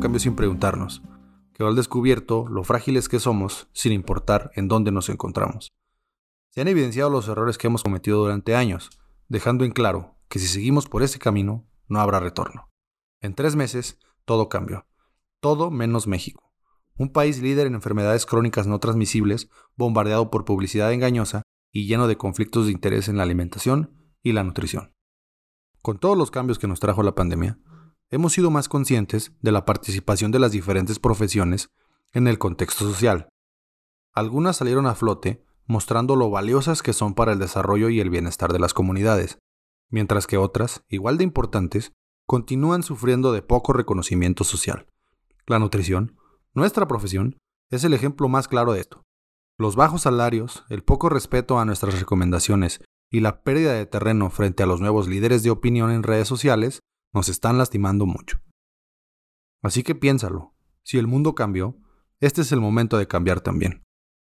cambió sin preguntarnos. Quedó al descubierto lo frágiles que somos sin importar en dónde nos encontramos. Se han evidenciado los errores que hemos cometido durante años, dejando en claro que si seguimos por ese camino, no habrá retorno. En tres meses, todo cambió. Todo menos México. Un país líder en enfermedades crónicas no transmisibles, bombardeado por publicidad engañosa y lleno de conflictos de interés en la alimentación y la nutrición. Con todos los cambios que nos trajo la pandemia, hemos sido más conscientes de la participación de las diferentes profesiones en el contexto social. Algunas salieron a flote mostrando lo valiosas que son para el desarrollo y el bienestar de las comunidades, mientras que otras, igual de importantes, continúan sufriendo de poco reconocimiento social. La nutrición, nuestra profesión, es el ejemplo más claro de esto. Los bajos salarios, el poco respeto a nuestras recomendaciones y la pérdida de terreno frente a los nuevos líderes de opinión en redes sociales nos están lastimando mucho. Así que piénsalo, si el mundo cambió, este es el momento de cambiar también.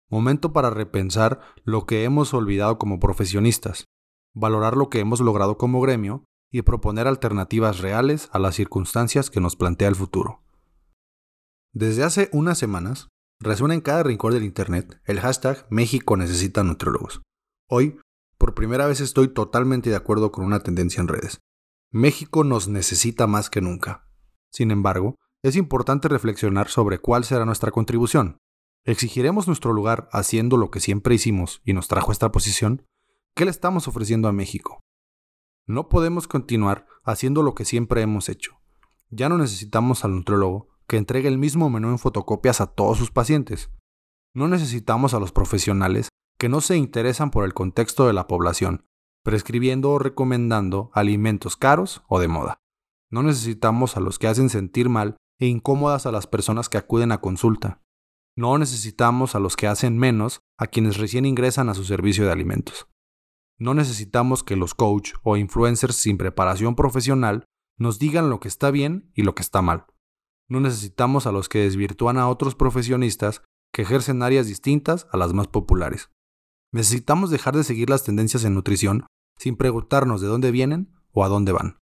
Momento para repensar lo que hemos olvidado como profesionistas, valorar lo que hemos logrado como gremio y proponer alternativas reales a las circunstancias que nos plantea el futuro. Desde hace unas semanas, resuena en cada rincón del Internet el hashtag México necesita nutriólogos. Hoy, por primera vez estoy totalmente de acuerdo con una tendencia en redes. México nos necesita más que nunca. Sin embargo, es importante reflexionar sobre cuál será nuestra contribución. ¿Exigiremos nuestro lugar haciendo lo que siempre hicimos y nos trajo esta posición? ¿Qué le estamos ofreciendo a México? No podemos continuar haciendo lo que siempre hemos hecho. Ya no necesitamos al nutriólogo que entregue el mismo menú en fotocopias a todos sus pacientes. No necesitamos a los profesionales que no se interesan por el contexto de la población prescribiendo o recomendando alimentos caros o de moda. No necesitamos a los que hacen sentir mal e incómodas a las personas que acuden a consulta. No necesitamos a los que hacen menos a quienes recién ingresan a su servicio de alimentos. No necesitamos que los coach o influencers sin preparación profesional nos digan lo que está bien y lo que está mal. No necesitamos a los que desvirtúan a otros profesionistas que ejercen áreas distintas a las más populares. Necesitamos dejar de seguir las tendencias en nutrición sin preguntarnos de dónde vienen o a dónde van.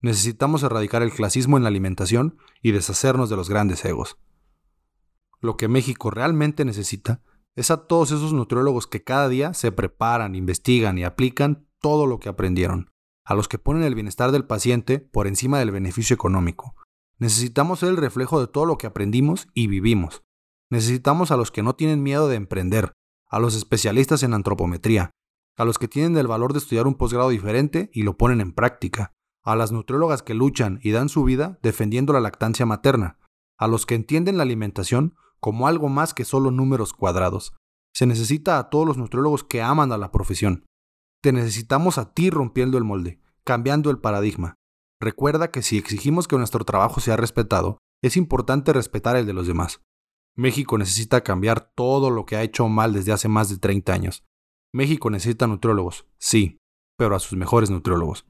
Necesitamos erradicar el clasismo en la alimentación y deshacernos de los grandes egos. Lo que México realmente necesita es a todos esos nutriólogos que cada día se preparan, investigan y aplican todo lo que aprendieron, a los que ponen el bienestar del paciente por encima del beneficio económico. Necesitamos ser el reflejo de todo lo que aprendimos y vivimos. Necesitamos a los que no tienen miedo de emprender, a los especialistas en antropometría, a los que tienen el valor de estudiar un posgrado diferente y lo ponen en práctica, a las nutriólogas que luchan y dan su vida defendiendo la lactancia materna, a los que entienden la alimentación como algo más que solo números cuadrados. Se necesita a todos los nutriólogos que aman a la profesión. Te necesitamos a ti rompiendo el molde, cambiando el paradigma. Recuerda que si exigimos que nuestro trabajo sea respetado, es importante respetar el de los demás. México necesita cambiar todo lo que ha hecho mal desde hace más de 30 años. México necesita nutriólogos, sí, pero a sus mejores nutriólogos.